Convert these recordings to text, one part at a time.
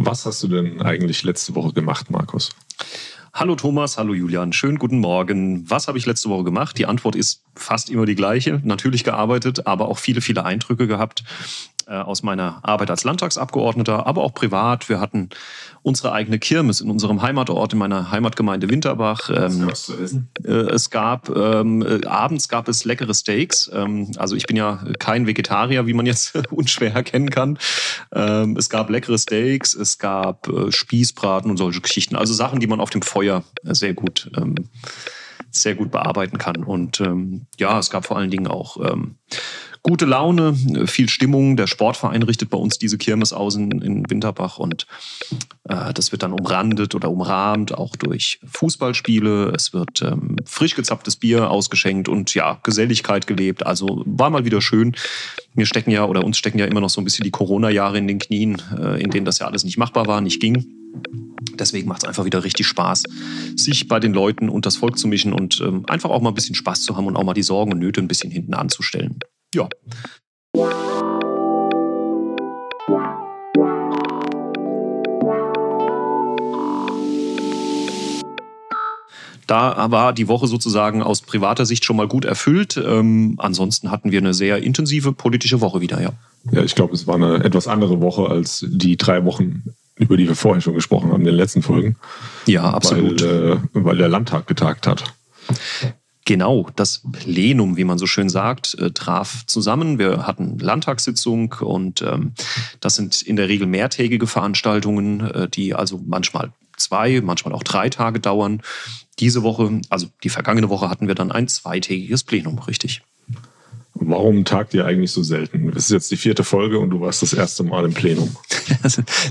Was hast du denn eigentlich letzte Woche gemacht, Markus? Hallo Thomas, hallo Julian, schönen guten Morgen. Was habe ich letzte Woche gemacht? Die Antwort ist fast immer die gleiche. Natürlich gearbeitet, aber auch viele, viele Eindrücke gehabt. Äh, aus meiner Arbeit als Landtagsabgeordneter, aber auch privat. Wir hatten unsere eigene Kirmes in unserem Heimatort, in meiner Heimatgemeinde Winterbach. Ähm? Äh, es gab, ähm, äh, abends gab es leckere Steaks. Ähm, also ich bin ja kein Vegetarier, wie man jetzt unschwer erkennen kann. Ähm, es gab leckere Steaks, es gab äh, Spießbraten und solche Geschichten. Also Sachen, die man auf dem Feuer sehr gut ähm, sehr gut bearbeiten kann. Und ähm, ja, es gab vor allen Dingen auch ähm, gute Laune, viel Stimmung. Der Sportverein richtet bei uns diese Kirmes aus in, in Winterbach und äh, das wird dann umrandet oder umrahmt, auch durch Fußballspiele. Es wird ähm, frisch gezapftes Bier ausgeschenkt und ja, Geselligkeit gelebt. Also war mal wieder schön. Mir stecken ja oder uns stecken ja immer noch so ein bisschen die Corona-Jahre in den Knien, äh, in denen das ja alles nicht machbar war, nicht ging. Deswegen macht es einfach wieder richtig Spaß, sich bei den Leuten und das Volk zu mischen und ähm, einfach auch mal ein bisschen Spaß zu haben und auch mal die Sorgen und Nöte ein bisschen hinten anzustellen. Ja. Da war die Woche sozusagen aus privater Sicht schon mal gut erfüllt. Ähm, ansonsten hatten wir eine sehr intensive politische Woche wieder, ja. Ja, ich glaube, es war eine etwas andere Woche als die drei Wochen, über die wir vorher schon gesprochen haben in den letzten Folgen. Ja, absolut. Weil, äh, weil der Landtag getagt hat. Genau, das Plenum, wie man so schön sagt, äh, traf zusammen. Wir hatten Landtagssitzung und ähm, das sind in der Regel mehrtägige Veranstaltungen, äh, die also manchmal zwei, manchmal auch drei Tage dauern. Diese Woche, also die vergangene Woche, hatten wir dann ein zweitägiges Plenum, richtig. Warum tagt ihr eigentlich so selten? Das ist jetzt die vierte Folge und du warst das erste Mal im Plenum.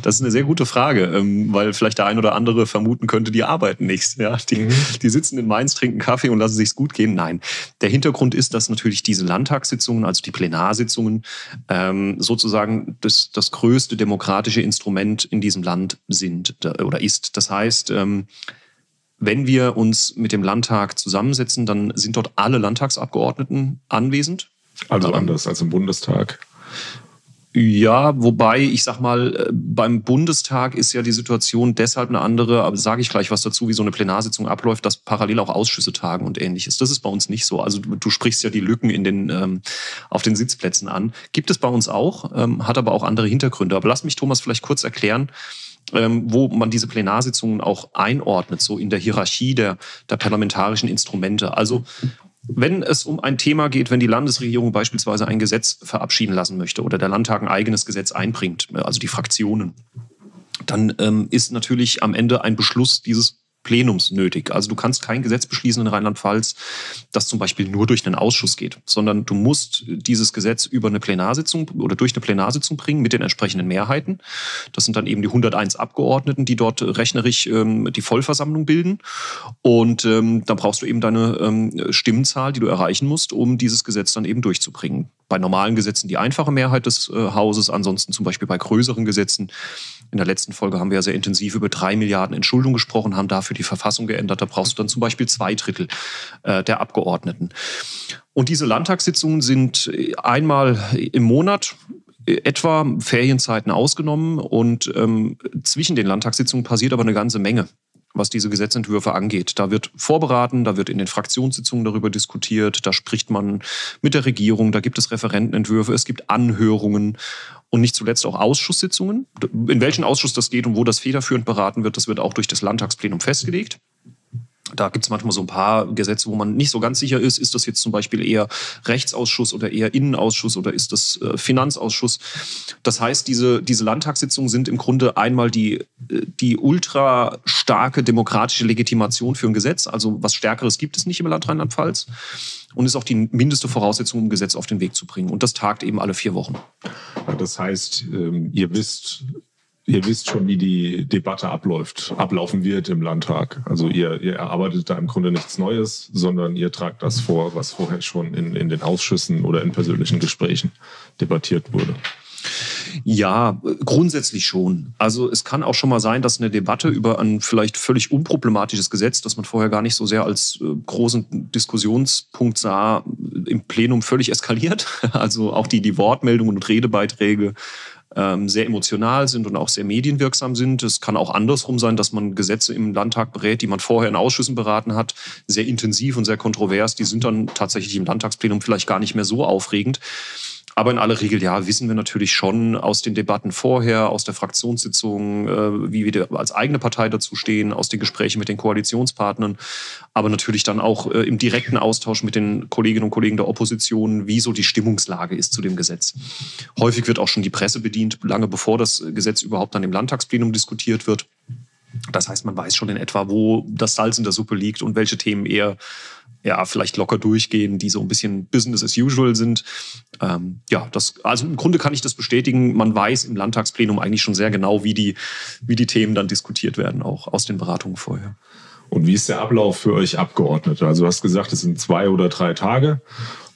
Das ist eine sehr gute Frage, ähm, weil vielleicht der ein oder andere vermuten könnte, die arbeiten nichts. Ja, die, mhm. die sitzen in Mainz, trinken Kaffee und lassen sich's gut gehen. Nein, der Hintergrund ist, dass natürlich diese Landtagssitzungen, also die Plenarsitzungen, ähm, sozusagen das, das größte demokratische Instrument in diesem Land sind oder ist. Das heißt, ähm, wenn wir uns mit dem Landtag zusammensetzen, dann sind dort alle Landtagsabgeordneten anwesend. Also anders als im Bundestag. Ja, wobei ich sag mal, äh, beim Bundestag ist ja die Situation deshalb eine andere, aber sage ich gleich was dazu, wie so eine Plenarsitzung abläuft, dass parallel auch Ausschüsse tagen und ähnliches. Das ist bei uns nicht so. Also du, du sprichst ja die Lücken in den, ähm, auf den Sitzplätzen an. Gibt es bei uns auch, ähm, hat aber auch andere Hintergründe. Aber lass mich, Thomas, vielleicht kurz erklären, ähm, wo man diese Plenarsitzungen auch einordnet, so in der Hierarchie der, der parlamentarischen Instrumente. Also wenn es um ein Thema geht, wenn die Landesregierung beispielsweise ein Gesetz verabschieden lassen möchte oder der Landtag ein eigenes Gesetz einbringt, also die Fraktionen, dann ähm, ist natürlich am Ende ein Beschluss dieses Plenums nötig. Also du kannst kein Gesetz beschließen in Rheinland-Pfalz, das zum Beispiel nur durch einen Ausschuss geht, sondern du musst dieses Gesetz über eine Plenarsitzung oder durch eine Plenarsitzung bringen mit den entsprechenden Mehrheiten. Das sind dann eben die 101 Abgeordneten, die dort rechnerisch ähm, die Vollversammlung bilden. Und ähm, dann brauchst du eben deine ähm, Stimmenzahl, die du erreichen musst, um dieses Gesetz dann eben durchzubringen. Bei normalen Gesetzen die einfache Mehrheit des äh, Hauses, ansonsten zum Beispiel bei größeren Gesetzen in der letzten Folge haben wir ja sehr intensiv über drei Milliarden Entschuldung gesprochen, haben dafür die Verfassung geändert. Da brauchst du dann zum Beispiel zwei Drittel äh, der Abgeordneten. Und diese Landtagssitzungen sind einmal im Monat etwa Ferienzeiten ausgenommen und ähm, zwischen den Landtagssitzungen passiert aber eine ganze Menge was diese Gesetzentwürfe angeht. Da wird vorberaten, da wird in den Fraktionssitzungen darüber diskutiert, da spricht man mit der Regierung, da gibt es Referentenentwürfe, es gibt Anhörungen und nicht zuletzt auch Ausschusssitzungen. In welchen Ausschuss das geht und wo das federführend beraten wird, das wird auch durch das Landtagsplenum festgelegt. Da gibt es manchmal so ein paar Gesetze, wo man nicht so ganz sicher ist, ist das jetzt zum Beispiel eher Rechtsausschuss oder eher Innenausschuss oder ist das äh, Finanzausschuss. Das heißt, diese, diese Landtagssitzungen sind im Grunde einmal die, äh, die ultra starke demokratische Legitimation für ein Gesetz. Also was Stärkeres gibt es nicht im Land Rheinland-Pfalz und ist auch die mindeste Voraussetzung, um ein Gesetz auf den Weg zu bringen. Und das tagt eben alle vier Wochen. Das heißt, ähm, ihr wisst, ihr wisst schon, wie die Debatte abläuft, ablaufen wird im Landtag. Also ihr, ihr erarbeitet da im Grunde nichts Neues, sondern ihr tragt das vor, was vorher schon in, in den Ausschüssen oder in persönlichen Gesprächen debattiert wurde. Ja, grundsätzlich schon. Also es kann auch schon mal sein, dass eine Debatte über ein vielleicht völlig unproblematisches Gesetz, das man vorher gar nicht so sehr als äh, großen Diskussionspunkt sah, im Plenum völlig eskaliert. Also auch die, die Wortmeldungen und Redebeiträge sehr emotional sind und auch sehr medienwirksam sind. Es kann auch andersrum sein, dass man Gesetze im Landtag berät, die man vorher in Ausschüssen beraten hat, sehr intensiv und sehr kontrovers. Die sind dann tatsächlich im Landtagsplenum vielleicht gar nicht mehr so aufregend. Aber in aller Regel, ja, wissen wir natürlich schon aus den Debatten vorher, aus der Fraktionssitzung, äh, wie wir als eigene Partei dazu stehen, aus den Gesprächen mit den Koalitionspartnern, aber natürlich dann auch äh, im direkten Austausch mit den Kolleginnen und Kollegen der Opposition, wie so die Stimmungslage ist zu dem Gesetz. Häufig wird auch schon die Presse bedient, lange bevor das Gesetz überhaupt dann im Landtagsplenum diskutiert wird. Das heißt, man weiß schon in etwa, wo das Salz in der Suppe liegt und welche Themen eher ja, vielleicht locker durchgehen, die so ein bisschen Business as usual sind. Ähm, ja, das, also im Grunde kann ich das bestätigen. Man weiß im Landtagsplenum eigentlich schon sehr genau, wie die, wie die Themen dann diskutiert werden, auch aus den Beratungen vorher. Und wie ist der Ablauf für euch Abgeordnete? Also du hast gesagt, es sind zwei oder drei Tage.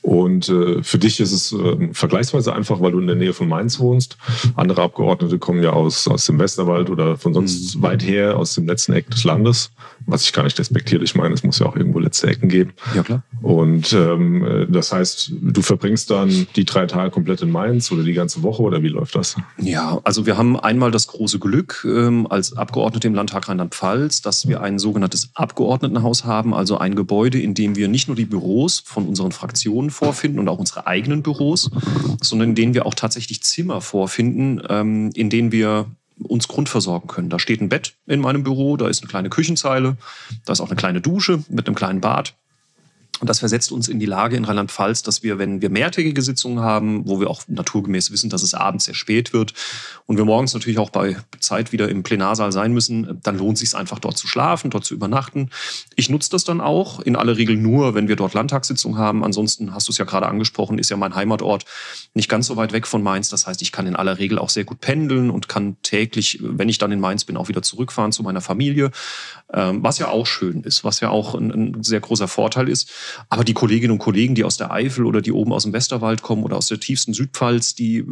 Und äh, für dich ist es äh, vergleichsweise einfach, weil du in der Nähe von Mainz wohnst. Andere Abgeordnete kommen ja aus, aus dem Westerwald oder von sonst mhm. weit her, aus dem letzten Eck des Landes. Was ich gar nicht respektiere. Ich meine, es muss ja auch irgendwo letzte Ecken geben. Ja, klar. Und ähm, äh, das heißt, du verbringst dann die drei Tage komplett in Mainz oder die ganze Woche oder wie läuft das? Ja, also wir haben einmal das große Glück ähm, als Abgeordnete im Landtag Rheinland-Pfalz, dass wir ein sogenanntes Abgeordnetenhaus haben, also ein Gebäude, in dem wir nicht nur die Büros von unseren Fraktionen vorfinden und auch unsere eigenen Büros, sondern in denen wir auch tatsächlich Zimmer vorfinden, ähm, in denen wir uns grundversorgen können. Da steht ein Bett in meinem Büro, da ist eine kleine Küchenzeile, da ist auch eine kleine Dusche mit einem kleinen Bad. Und das versetzt uns in die Lage in Rheinland-Pfalz, dass wir, wenn wir mehrtägige Sitzungen haben, wo wir auch naturgemäß wissen, dass es abends sehr spät wird und wir morgens natürlich auch bei Zeit wieder im Plenarsaal sein müssen, dann lohnt es sich einfach dort zu schlafen, dort zu übernachten. Ich nutze das dann auch, in aller Regel nur, wenn wir dort Landtagssitzungen haben. Ansonsten hast du es ja gerade angesprochen, ist ja mein Heimatort nicht ganz so weit weg von Mainz. Das heißt, ich kann in aller Regel auch sehr gut pendeln und kann täglich, wenn ich dann in Mainz bin, auch wieder zurückfahren zu meiner Familie, ähm, was ja auch schön ist, was ja auch ein, ein sehr großer Vorteil ist. Aber die Kolleginnen und Kollegen, die aus der Eifel oder die oben aus dem Westerwald kommen oder aus der tiefsten Südpfalz, die,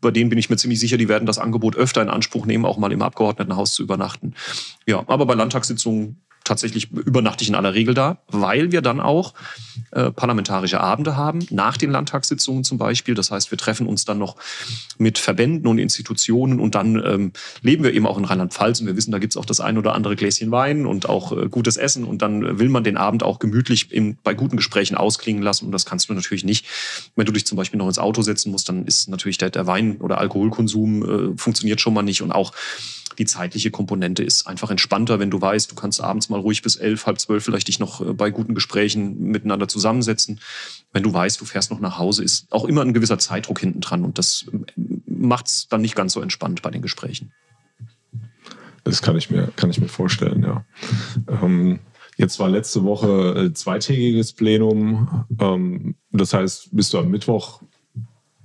bei denen bin ich mir ziemlich sicher, die werden das Angebot öfter in Anspruch nehmen, auch mal im Abgeordnetenhaus zu übernachten. Ja, aber bei Landtagssitzungen tatsächlich übernachte ich in aller Regel da, weil wir dann auch äh, parlamentarische Abende haben, nach den Landtagssitzungen zum Beispiel. Das heißt, wir treffen uns dann noch mit Verbänden und Institutionen und dann ähm, leben wir eben auch in Rheinland-Pfalz und wir wissen, da gibt's auch das ein oder andere Gläschen Wein und auch äh, gutes Essen und dann will man den Abend auch gemütlich im, bei guten Gesprächen ausklingen lassen und das kannst du natürlich nicht. Wenn du dich zum Beispiel noch ins Auto setzen musst, dann ist natürlich der, der Wein- oder Alkoholkonsum äh, funktioniert schon mal nicht und auch die zeitliche Komponente ist einfach entspannter, wenn du weißt, du kannst abends mal ruhig bis elf, halb zwölf vielleicht dich noch äh, bei guten Gesprächen miteinander zusammensetzen. Wenn du weißt, du fährst noch nach Hause, ist auch immer ein gewisser Zeitdruck hinten dran und das äh, macht es dann nicht ganz so entspannt bei den Gesprächen. Das kann ich mir, kann ich mir vorstellen, ja. Ähm, jetzt war letzte Woche äh, zweitägiges Plenum. Ähm, das heißt, bist du am Mittwoch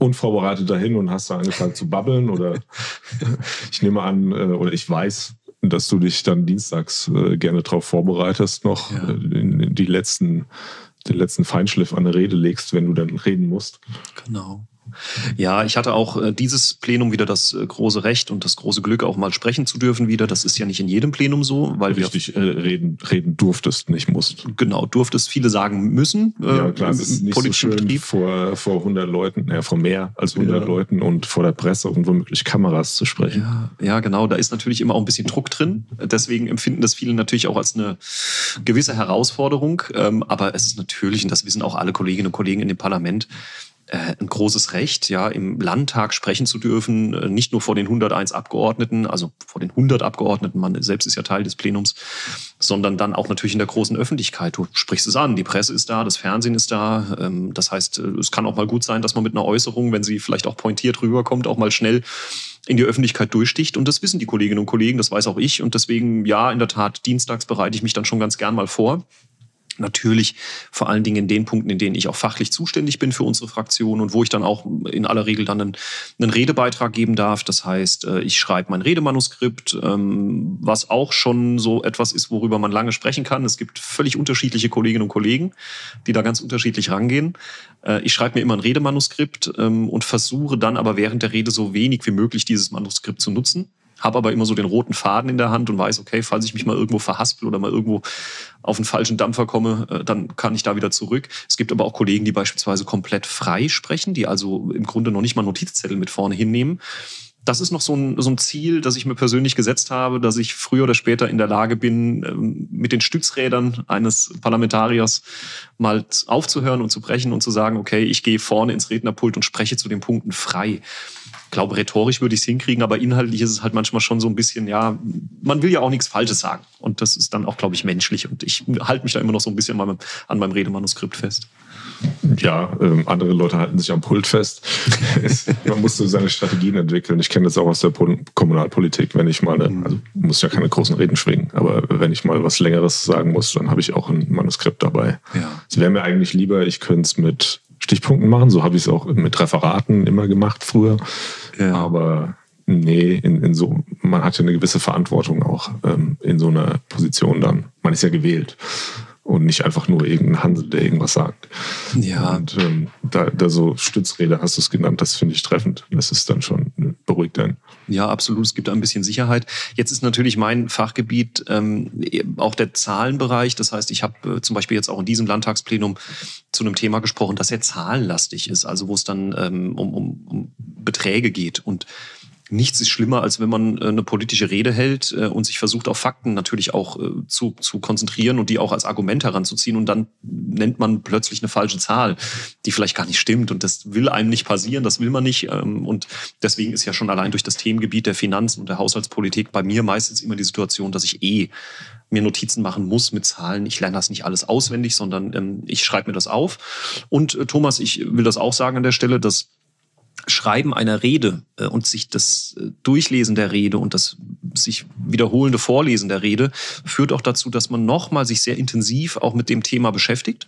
unvorbereitet dahin und hast da angefangen zu babbeln oder ich nehme an äh, oder ich weiß, dass du dich dann dienstags äh, gerne darauf vorbereitest, noch ja. Äh, die letzten, den letzten Feinschliff an der Rede legst, wenn du dann reden musst. Genau. Ja, ich hatte auch äh, dieses Plenum wieder das äh, große Recht und das große Glück, auch mal sprechen zu dürfen wieder. Das ist ja nicht in jedem Plenum so, weil Richtig, wir äh, reden, reden durftest, nicht musst. Genau, durftest viele sagen müssen. Äh, ja, klar, es ist nicht so schön Betrieb. vor, vor 100 Leuten, ja, vor mehr als 100 ja. Leuten und vor der Presse und womöglich Kameras zu sprechen. Ja, ja, genau, da ist natürlich immer auch ein bisschen Druck drin. Deswegen empfinden das viele natürlich auch als eine gewisse Herausforderung. Ähm, aber es ist natürlich, und das wissen auch alle Kolleginnen und Kollegen in dem Parlament, ein großes Recht, ja, im Landtag sprechen zu dürfen, äh, nicht nur vor den 101 Abgeordneten, also vor den 100 Abgeordneten, man selbst ist ja Teil des Plenums, sondern dann auch natürlich in der großen Öffentlichkeit. Du sprichst es an, die Presse ist da, das Fernsehen ist da. Ähm, das heißt, äh, es kann auch mal gut sein, dass man mit einer Äußerung, wenn sie vielleicht auch pointiert rüberkommt, auch mal schnell in die Öffentlichkeit durchsticht. Und das wissen die Kolleginnen und Kollegen, das weiß auch ich. Und deswegen, ja, in der Tat, dienstags bereite ich mich dann schon ganz gern mal vor. Natürlich vor allen Dingen in den Punkten, in denen ich auch fachlich zuständig bin für unsere Fraktion und wo ich dann auch in aller Regel dann einen, einen Redebeitrag geben darf. Das heißt, äh, ich schreibe mein Redemanuskript, ähm, was auch schon so etwas ist, worüber man lange sprechen kann. Es gibt völlig unterschiedliche Kolleginnen und Kollegen, die da ganz unterschiedlich rangehen. Äh, ich schreibe mir immer ein Redemanuskript ähm, und versuche dann aber während der Rede so wenig wie möglich dieses Manuskript zu nutzen habe aber immer so den roten Faden in der Hand und weiß, okay, falls ich mich mal irgendwo verhaspel oder mal irgendwo auf einen falschen Dampfer komme, äh, dann kann ich da wieder zurück. Es gibt aber auch Kollegen, die beispielsweise komplett frei sprechen, die also im Grunde noch nicht mal Notizzettel mit vorne hinnehmen das ist noch so ein, so ein Ziel, das ich mir persönlich gesetzt habe, dass ich früher oder später in der Lage bin, ähm, mit den Stützrädern eines Parlamentariers mal aufzuhören und zu brechen und zu sagen, okay, ich gehe vorne ins Rednerpult und spreche zu den Punkten frei. Ich glaube, rhetorisch würde ich es hinkriegen, aber inhaltlich ist es halt manchmal schon so ein bisschen, ja, man will ja auch nichts Falsches sagen. Und das ist dann auch, glaube ich, menschlich. Und ich halte mich da immer noch so ein bisschen an meinem Redemanuskript fest. Ja, ähm, andere Leute halten sich am Pult fest. man muss so seine Strategien entwickeln. Ich kenne das auch aus der Kommunalpolitik. Wenn ich mal, eine, also muss ja keine großen Reden schwingen, aber wenn ich mal was Längeres sagen muss, dann habe ich auch ein Manuskript dabei. Ja. Es wäre mir eigentlich lieber, ich könnte es mit Stichpunkten machen. So habe ich es auch mit Referaten immer gemacht früher. Ja. Aber nee, in, in so, man hat ja eine gewisse Verantwortung auch ähm, in so einer Position dann. Man ist ja gewählt und nicht einfach nur irgendein Handel, der irgendwas sagt. Ja. Und ähm, da, da so Stützräder hast du es genannt, das finde ich treffend. Das ist dann schon beruhigt dann. Ja, absolut. Es gibt ein bisschen Sicherheit. Jetzt ist natürlich mein Fachgebiet ähm, auch der Zahlenbereich. Das heißt, ich habe äh, zum Beispiel jetzt auch in diesem Landtagsplenum zu einem Thema gesprochen, das sehr zahlenlastig ist, also wo es dann ähm, um, um, um Beträge geht. Und nichts ist schlimmer, als wenn man äh, eine politische Rede hält äh, und sich versucht, auf Fakten natürlich auch äh, zu, zu konzentrieren und die auch als Argument heranzuziehen. Und dann nennt man plötzlich eine falsche Zahl, die vielleicht gar nicht stimmt. Und das will einem nicht passieren, das will man nicht. Ähm, und deswegen ist ja schon allein durch das Themengebiet der Finanzen und der Haushaltspolitik bei mir meistens immer die Situation, dass ich eh mir Notizen machen muss mit Zahlen. Ich lerne das nicht alles auswendig, sondern ähm, ich schreibe mir das auf. Und Thomas, ich will das auch sagen an der Stelle, dass Schreiben einer Rede äh, und sich das äh, Durchlesen der Rede und das sich wiederholende Vorlesen der Rede führt auch dazu, dass man nochmal sich sehr intensiv auch mit dem Thema beschäftigt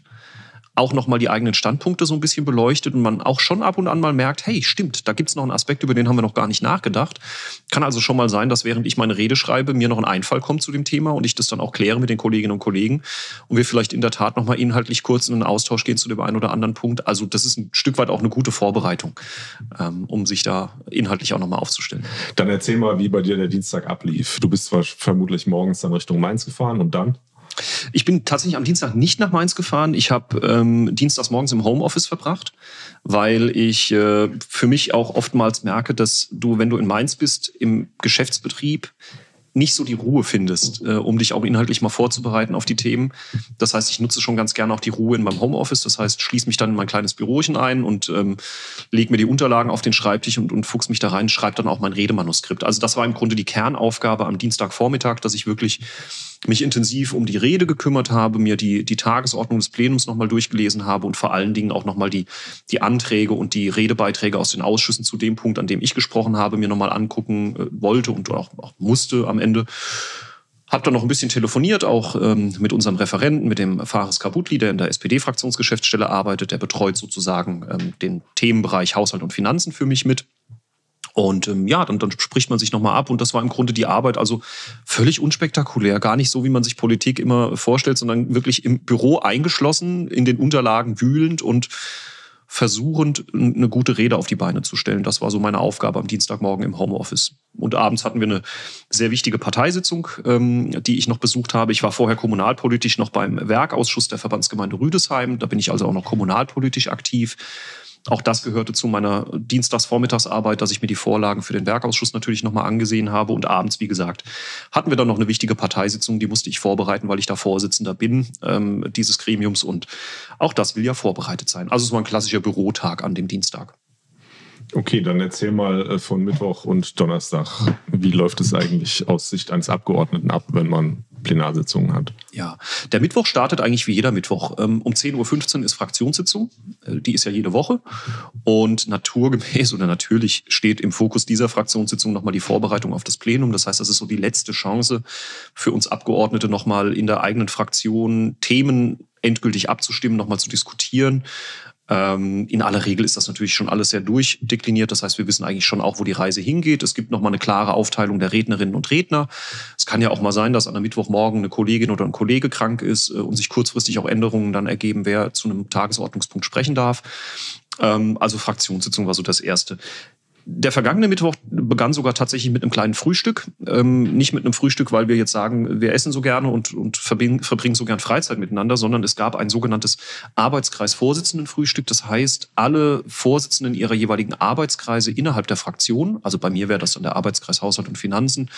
auch nochmal die eigenen Standpunkte so ein bisschen beleuchtet und man auch schon ab und an mal merkt, hey, stimmt, da gibt's noch einen Aspekt, über den haben wir noch gar nicht nachgedacht. Kann also schon mal sein, dass während ich meine Rede schreibe, mir noch ein Einfall kommt zu dem Thema und ich das dann auch kläre mit den Kolleginnen und Kollegen und wir vielleicht in der Tat nochmal inhaltlich kurz in einen Austausch gehen zu dem einen oder anderen Punkt. Also das ist ein Stück weit auch eine gute Vorbereitung, ähm, um sich da inhaltlich auch nochmal aufzustellen. Dann erzähl mal, wie bei dir der Dienstag ablief. Du bist zwar vermutlich morgens dann Richtung Mainz gefahren und dann? Ich bin tatsächlich am Dienstag nicht nach Mainz gefahren. Ich habe ähm, dienstags morgens im Homeoffice verbracht, weil ich äh, für mich auch oftmals merke, dass du, wenn du in Mainz bist, im Geschäftsbetrieb nicht so die Ruhe findest, äh, um dich auch inhaltlich mal vorzubereiten auf die Themen. Das heißt, ich nutze schon ganz gerne auch die Ruhe in meinem Homeoffice. Das heißt, schließe mich dann in mein kleines Bürochen ein und ähm, lege mir die Unterlagen auf den Schreibtisch und, und fuchs mich da rein, schreibe dann auch mein Redemanuskript. Also das war im Grunde die Kernaufgabe am Dienstagvormittag, dass ich wirklich mich intensiv um die Rede gekümmert habe, mir die, die Tagesordnung des Plenums nochmal durchgelesen habe und vor allen Dingen auch nochmal die, die Anträge und die Redebeiträge aus den Ausschüssen zu dem Punkt, an dem ich gesprochen habe, mir nochmal angucken äh, wollte und auch, auch musste am Ende. Hab dann noch ein bisschen telefoniert, auch ähm, mit unserem Referenten, mit dem Fares Kabutli, der in der SPD-Fraktionsgeschäftsstelle arbeitet. Der betreut sozusagen ähm, den Themenbereich Haushalt und Finanzen für mich mit. Und ähm, ja, dann, dann spricht man sich nochmal ab und das war im Grunde die Arbeit, also völlig unspektakulär, gar nicht so, wie man sich Politik immer vorstellt, sondern wirklich im Büro eingeschlossen, in den Unterlagen wühlend und versuchend, eine gute Rede auf die Beine zu stellen. Das war so meine Aufgabe am Dienstagmorgen im Homeoffice. Und abends hatten wir eine sehr wichtige Parteisitzung, ähm, die ich noch besucht habe. Ich war vorher kommunalpolitisch noch beim Werkausschuss der Verbandsgemeinde Rüdesheim. Da bin ich also auch noch kommunalpolitisch aktiv. Auch das gehörte zu meiner Dienstagsvormittagsarbeit, dass ich mir die Vorlagen für den Werkausschuss natürlich nochmal angesehen habe. Und abends, wie gesagt, hatten wir dann noch eine wichtige Parteisitzung, die musste ich vorbereiten, weil ich da Vorsitzender bin ähm, dieses Gremiums. Und auch das will ja vorbereitet sein. Also es war ein klassischer Bürotag an dem Dienstag. Okay, dann erzähl mal äh, von Mittwoch und Donnerstag. Wie läuft es eigentlich aus Sicht eines Abgeordneten ab, wenn man Plenarsitzungen hat? Ja, der Mittwoch startet eigentlich wie jeder Mittwoch. Ähm, um 10.15 Uhr ist Fraktionssitzung. Äh, die ist ja jede Woche. Und naturgemäß oder natürlich steht im Fokus dieser Fraktionssitzung nochmal die Vorbereitung auf das Plenum. Das heißt, das ist so die letzte Chance für uns Abgeordnete nochmal in der eigenen Fraktion Themen endgültig abzustimmen, nochmal zu diskutieren. Ähm, in aller Regel ist das natürlich schon alles sehr durchdekliniert. Das heißt, wir wissen eigentlich schon auch, wo die Reise hingeht. Es gibt nochmal eine klare Aufteilung der Rednerinnen und Redner. Es kann ja auch mal sein, dass an einem Mittwochmorgen eine Kollegin oder ein Kollege krank ist äh, und sich kurzfristig auch Änderungen dann ergeben, wer zu einem Tagesordnungspunkt sprechen darf. Ähm, also Fraktionssitzung war so das Erste. Der vergangene Mittwoch begann sogar tatsächlich mit einem kleinen Frühstück. Ähm, nicht mit einem Frühstück, weil wir jetzt sagen, wir essen so gerne und, und verbringen, so gern Freizeit miteinander, sondern es gab ein sogenanntes Arbeitskreisvorsitzendenfrühstück. Das heißt, alle Vorsitzenden ihrer jeweiligen Arbeitskreise innerhalb der Fraktion, also bei mir wäre das dann der Arbeitskreis Haushalt und Finanzen,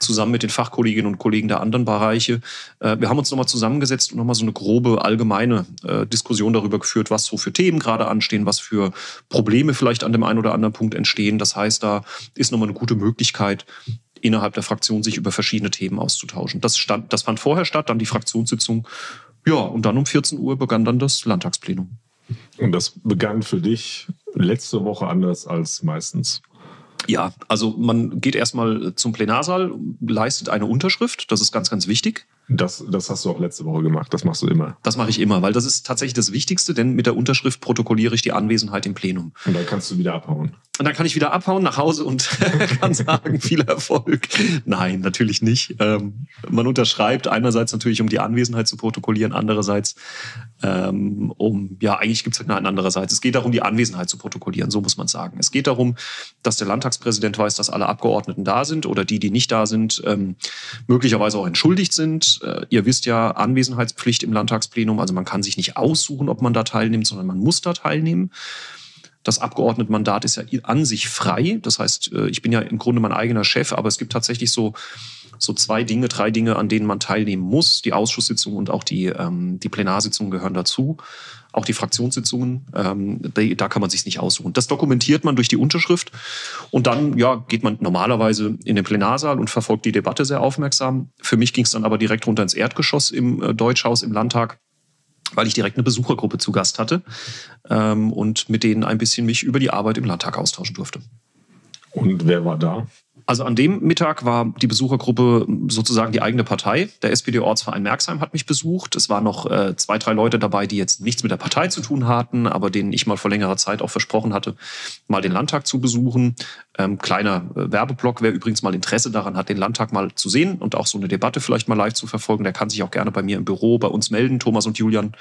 zusammen mit den Fachkolleginnen und Kollegen der anderen Bereiche. Äh, wir haben uns nochmal zusammengesetzt und nochmal so eine grobe allgemeine äh, Diskussion darüber geführt, was so für Themen gerade anstehen, was für Probleme vielleicht an dem einen oder anderen Punkt entstehen. Das heißt, da ist nochmal eine gute Möglichkeit, innerhalb der Fraktion sich über verschiedene Themen auszutauschen. Das, stand, das fand vorher statt, dann die Fraktionssitzung. Ja, und dann um 14 Uhr begann dann das Landtagsplenum. Und das begann für dich letzte Woche anders als meistens. Ja, also man geht erstmal zum Plenarsaal, leistet eine Unterschrift, das ist ganz, ganz wichtig. Das, das hast du auch letzte Woche gemacht, das machst du immer. Das mache ich immer, weil das ist tatsächlich das Wichtigste, denn mit der Unterschrift protokolliere ich die Anwesenheit im Plenum. Und dann kannst du wieder abhauen. Und dann kann ich wieder abhauen nach Hause und kann sagen, viel Erfolg. Nein, natürlich nicht. Ähm, man unterschreibt einerseits natürlich, um die Anwesenheit zu protokollieren, andererseits ähm, um, ja, eigentlich gibt es halt eine andererseits. Es geht darum, die Anwesenheit zu protokollieren, so muss man sagen. Es geht darum, dass der Landtagspräsident weiß, dass alle Abgeordneten da sind oder die, die nicht da sind, ähm, möglicherweise auch entschuldigt sind. Äh, ihr wisst ja, Anwesenheitspflicht im Landtagsplenum, also man kann sich nicht aussuchen, ob man da teilnimmt, sondern man muss da teilnehmen. Das Abgeordnetenmandat ist ja an sich frei. Das heißt, äh, ich bin ja im Grunde mein eigener Chef, aber es gibt tatsächlich so so zwei Dinge, drei Dinge, an denen man teilnehmen muss. Die Ausschusssitzungen und auch die, ähm, die Plenarsitzungen gehören dazu. Auch die Fraktionssitzungen, ähm, da kann man sich nicht aussuchen. Das dokumentiert man durch die Unterschrift und dann ja, geht man normalerweise in den Plenarsaal und verfolgt die Debatte sehr aufmerksam. Für mich ging es dann aber direkt runter ins Erdgeschoss im äh, Deutschhaus im Landtag weil ich direkt eine Besuchergruppe zu Gast hatte ähm, und mit denen ein bisschen mich über die Arbeit im Landtag austauschen durfte. Und wer war da? Also an dem Mittag war die Besuchergruppe sozusagen die eigene Partei. Der SPD-Ortsverein Merxheim hat mich besucht. Es waren noch äh, zwei, drei Leute dabei, die jetzt nichts mit der Partei zu tun hatten, aber denen ich mal vor längerer Zeit auch versprochen hatte, mal den Landtag zu besuchen. Ähm, kleiner äh, Werbeblock, wer übrigens mal Interesse daran hat, den Landtag mal zu sehen und auch so eine Debatte vielleicht mal live zu verfolgen, der kann sich auch gerne bei mir im Büro bei uns melden, Thomas und Julian.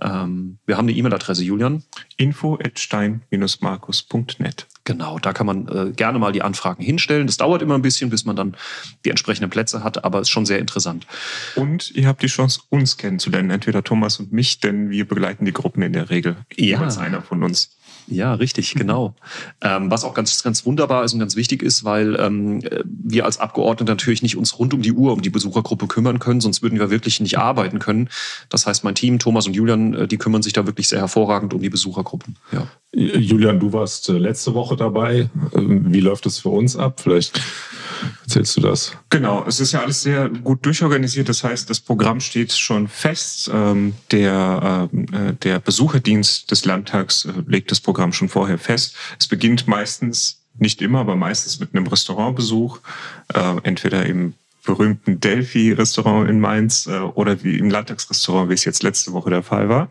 Ähm, wir haben eine E-Mail-Adresse, Julian. Info at stein-markus.net. Genau, da kann man äh, gerne mal die Anfragen hinstellen. Das dauert immer ein bisschen, bis man dann die entsprechenden Plätze hat, aber ist schon sehr interessant. Und ihr habt die Chance, uns kennenzulernen, entweder Thomas und mich, denn wir begleiten die Gruppen in der Regel. Ja. Jeweils einer von uns. Ja, richtig, genau. Ähm, was auch ganz, ganz wunderbar ist und ganz wichtig ist, weil ähm, wir als Abgeordnete natürlich nicht uns rund um die Uhr um die Besuchergruppe kümmern können, sonst würden wir wirklich nicht arbeiten können. Das heißt, mein Team, Thomas und Julian, äh, die kümmern sich da wirklich sehr hervorragend um die Besuchergruppen. Ja. Julian, du warst äh, letzte Woche dabei. Ähm, wie läuft es für uns ab? Vielleicht erzählst du das. Genau, es ist ja alles sehr gut durchorganisiert. Das heißt, das Programm steht schon fest. Ähm, der, äh, der Besucherdienst des Landtags äh, legt das Programm schon vorher fest. Es beginnt meistens, nicht immer, aber meistens mit einem Restaurantbesuch. Entweder im berühmten Delphi-Restaurant in Mainz oder wie im Landtagsrestaurant, wie es jetzt letzte Woche der Fall war.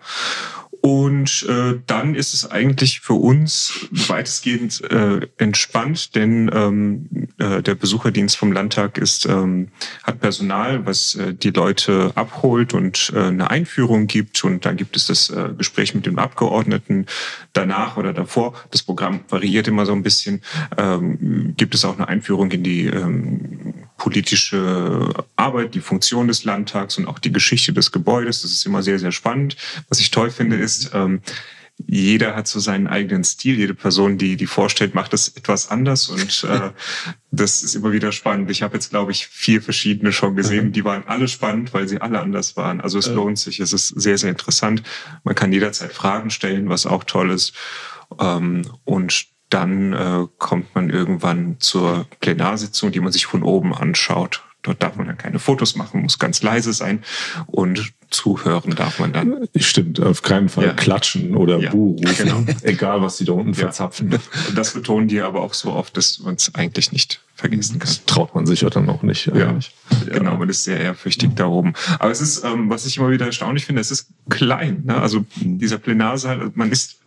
Und äh, dann ist es eigentlich für uns weitestgehend äh, entspannt, denn ähm, äh, der Besucherdienst vom Landtag ist, ähm, hat Personal, was äh, die Leute abholt und äh, eine Einführung gibt. Und dann gibt es das äh, Gespräch mit dem Abgeordneten danach oder davor. Das Programm variiert immer so ein bisschen. Ähm, gibt es auch eine Einführung in die ähm, politische Arbeit, die Funktion des Landtags und auch die Geschichte des Gebäudes. Das ist immer sehr, sehr spannend. Was ich toll finde, ist, ähm, jeder hat so seinen eigenen Stil. Jede Person, die die vorstellt, macht das etwas anders und äh, das ist immer wieder spannend. Ich habe jetzt, glaube ich, vier verschiedene schon gesehen. Die waren alle spannend, weil sie alle anders waren. Also es ja. lohnt sich. Es ist sehr, sehr interessant. Man kann jederzeit Fragen stellen, was auch toll ist. Ähm, und dann äh, kommt man irgendwann zur Plenarsitzung, die man sich von oben anschaut. Dort darf man dann keine Fotos machen, muss ganz leise sein und zuhören darf man dann. Stimmt, auf keinen Fall ja. klatschen oder ja, Buh rufen, genau. egal was sie da unten ja. verzapfen. Das betonen die aber auch so oft, dass man es eigentlich nicht vergessen kann. Das traut man sich ja dann auch nicht. Ja, genau, man ist sehr ehrfürchtig da oben. Aber es ist, ähm, was ich immer wieder erstaunlich finde, es ist klein. Ne? Also dieser Plenarsaal, man ist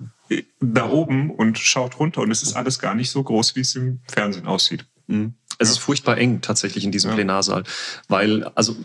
da oben und schaut runter und es ist alles gar nicht so groß, wie es im Fernsehen aussieht. Mhm. Es ist furchtbar eng tatsächlich in diesem ja. Plenarsaal, weil, also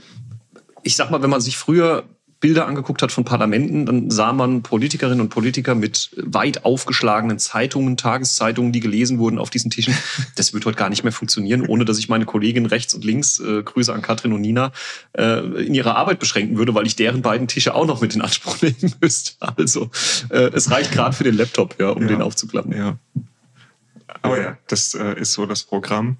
ich sag mal, wenn man sich früher Bilder angeguckt hat von Parlamenten, dann sah man Politikerinnen und Politiker mit weit aufgeschlagenen Zeitungen, Tageszeitungen, die gelesen wurden auf diesen Tischen. Das wird heute gar nicht mehr funktionieren, ohne dass ich meine Kolleginnen rechts und links, äh, Grüße an Katrin und Nina, äh, in ihrer Arbeit beschränken würde, weil ich deren beiden Tische auch noch mit in Anspruch nehmen müsste. Also äh, es reicht gerade für den Laptop, ja, um ja, den aufzuklappen. Ja. Aber ja, das äh, ist so das Programm.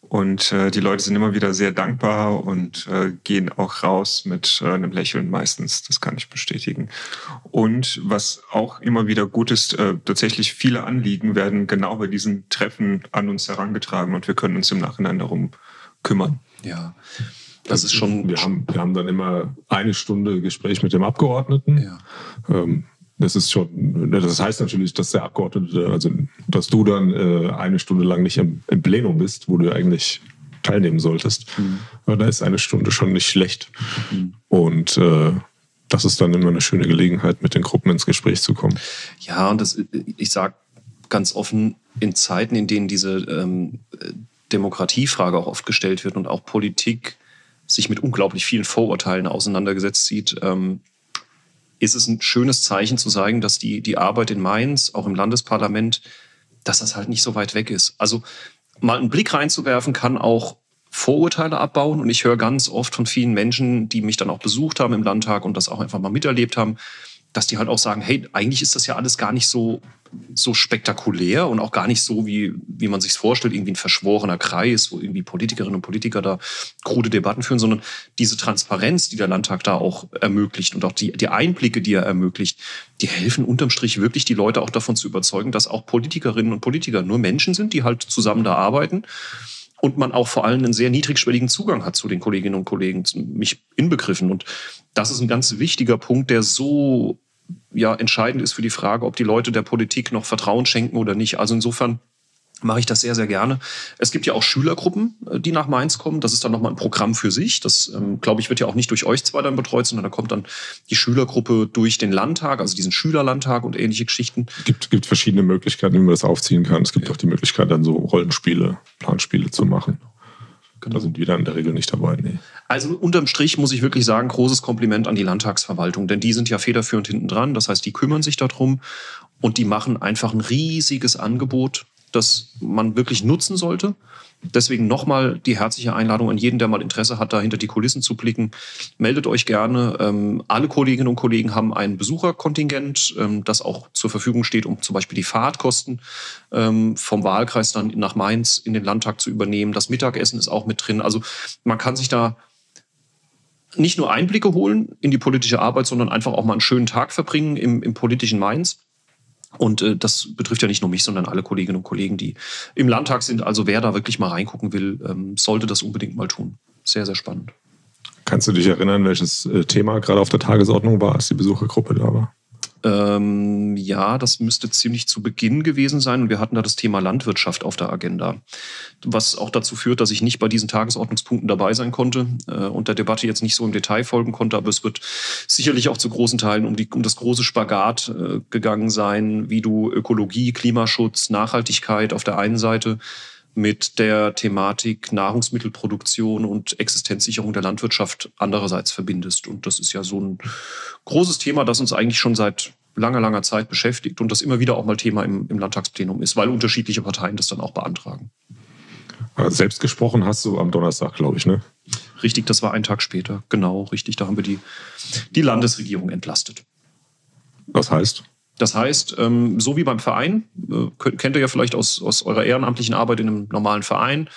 Und äh, die Leute sind immer wieder sehr dankbar und äh, gehen auch raus mit äh, einem Lächeln meistens. Das kann ich bestätigen. Und was auch immer wieder gut ist, äh, tatsächlich viele Anliegen werden genau bei diesen Treffen an uns herangetragen und wir können uns im Nachhinein darum kümmern. Ja. Das ist schon. Wir haben, wir haben dann immer eine Stunde Gespräch mit dem Abgeordneten. Ja. Ähm, das ist schon, das heißt natürlich, dass der Abgeordnete, also dass du dann äh, eine Stunde lang nicht im, im, Plenum bist, wo du eigentlich teilnehmen solltest. Mhm. Da ist eine Stunde schon nicht schlecht. Mhm. Und äh, das ist dann immer eine schöne Gelegenheit, mit den Gruppen ins Gespräch zu kommen. Ja, und das, ich sage ganz offen, in Zeiten, in denen diese ähm, Demokratiefrage auch oft gestellt wird und auch Politik sich mit unglaublich vielen Vorurteilen auseinandergesetzt sieht, ähm, ist es ein schönes Zeichen zu zeigen, dass die, die Arbeit in Mainz, auch im Landesparlament, dass das halt nicht so weit weg ist. Also mal einen Blick reinzuwerfen kann auch Vorurteile abbauen. Und ich höre ganz oft von vielen Menschen, die mich dann auch besucht haben im Landtag und das auch einfach mal miterlebt haben, dass die halt auch sagen, hey, eigentlich ist das ja alles gar nicht so, so spektakulär und auch gar nicht so, wie, wie man sich vorstellt, irgendwie ein verschworener Kreis, wo irgendwie Politikerinnen und Politiker da krude Debatten führen, sondern diese Transparenz, die der Landtag da auch ermöglicht und auch die, die Einblicke, die er ermöglicht, die helfen unterm Strich wirklich die Leute auch davon zu überzeugen, dass auch Politikerinnen und Politiker nur Menschen sind, die halt zusammen da arbeiten und man auch vor allem einen sehr niedrigschwelligen Zugang hat zu den Kolleginnen und Kollegen, mich inbegriffen. Und das ist ein ganz wichtiger Punkt, der so ja, entscheidend ist für die Frage, ob die Leute der Politik noch Vertrauen schenken oder nicht. Also insofern mache ich das sehr, sehr gerne. Es gibt ja auch Schülergruppen, äh, die nach Mainz kommen. Das ist dann nochmal ein Programm für sich. Das, ähm, glaube ich, wird ja auch nicht durch euch zwei dann betreut, sondern da kommt dann die Schülergruppe durch den Landtag, also diesen Schülerlandtag und ähnliche Geschichten. Es gibt, gibt verschiedene Möglichkeiten, wie man das aufziehen kann. Es gibt ja. auch die Möglichkeit, dann so Rollenspiele, Planspiele zu machen. Genau. Da sind wir dann in der Regel nicht dabei. Nee. Also unterm Strich muss ich wirklich sagen, großes Kompliment an die Landtagsverwaltung, denn die sind ja federführend hinten dran. Das heißt, die kümmern sich darum und die machen einfach ein riesiges Angebot das man wirklich nutzen sollte. Deswegen nochmal die herzliche Einladung an jeden, der mal Interesse hat, da hinter die Kulissen zu blicken. Meldet euch gerne. Ähm, alle Kolleginnen und Kollegen haben ein Besucherkontingent, ähm, das auch zur Verfügung steht, um zum Beispiel die Fahrtkosten ähm, vom Wahlkreis dann nach Mainz in den Landtag zu übernehmen. Das Mittagessen ist auch mit drin. Also man kann sich da nicht nur Einblicke holen in die politische Arbeit, sondern einfach auch mal einen schönen Tag verbringen im, im politischen Mainz. Und äh, das betrifft ja nicht nur mich, sondern alle Kolleginnen und Kollegen, die im Landtag sind. Also wer da wirklich mal reingucken will, ähm, sollte das unbedingt mal tun. Sehr, sehr spannend. Kannst du dich erinnern, welches äh, Thema gerade auf der Tagesordnung war, als die Besuchergruppe da war? Ähm, ja, das müsste ziemlich zu Beginn gewesen sein. Und wir hatten da das Thema Landwirtschaft auf der Agenda. Was auch dazu führt, dass ich nicht bei diesen Tagesordnungspunkten dabei sein konnte äh, und der Debatte jetzt nicht so im Detail folgen konnte. Aber es wird sicherlich auch zu großen Teilen um, die, um das große Spagat äh, gegangen sein, wie du Ökologie, Klimaschutz, Nachhaltigkeit auf der einen Seite mit der Thematik Nahrungsmittelproduktion und Existenzsicherung der Landwirtschaft andererseits verbindest. Und das ist ja so ein großes Thema, das uns eigentlich schon seit langer, langer Zeit beschäftigt und das immer wieder auch mal Thema im, im Landtagsplenum ist, weil unterschiedliche Parteien das dann auch beantragen. Selbst gesprochen hast du am Donnerstag, glaube ich, ne? Richtig, das war ein Tag später. Genau, richtig. Da haben wir die, die Landesregierung entlastet. Was heißt? Das heißt, ähm, so wie beim Verein, äh, kennt ihr ja vielleicht aus, aus eurer ehrenamtlichen Arbeit in einem normalen Verein,